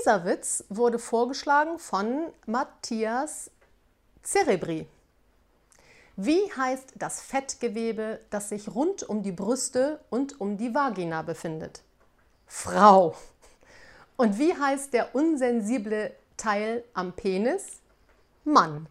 Dieser Witz wurde vorgeschlagen von Matthias Cerebri. Wie heißt das Fettgewebe, das sich rund um die Brüste und um die Vagina befindet? Frau. Und wie heißt der unsensible Teil am Penis? Mann.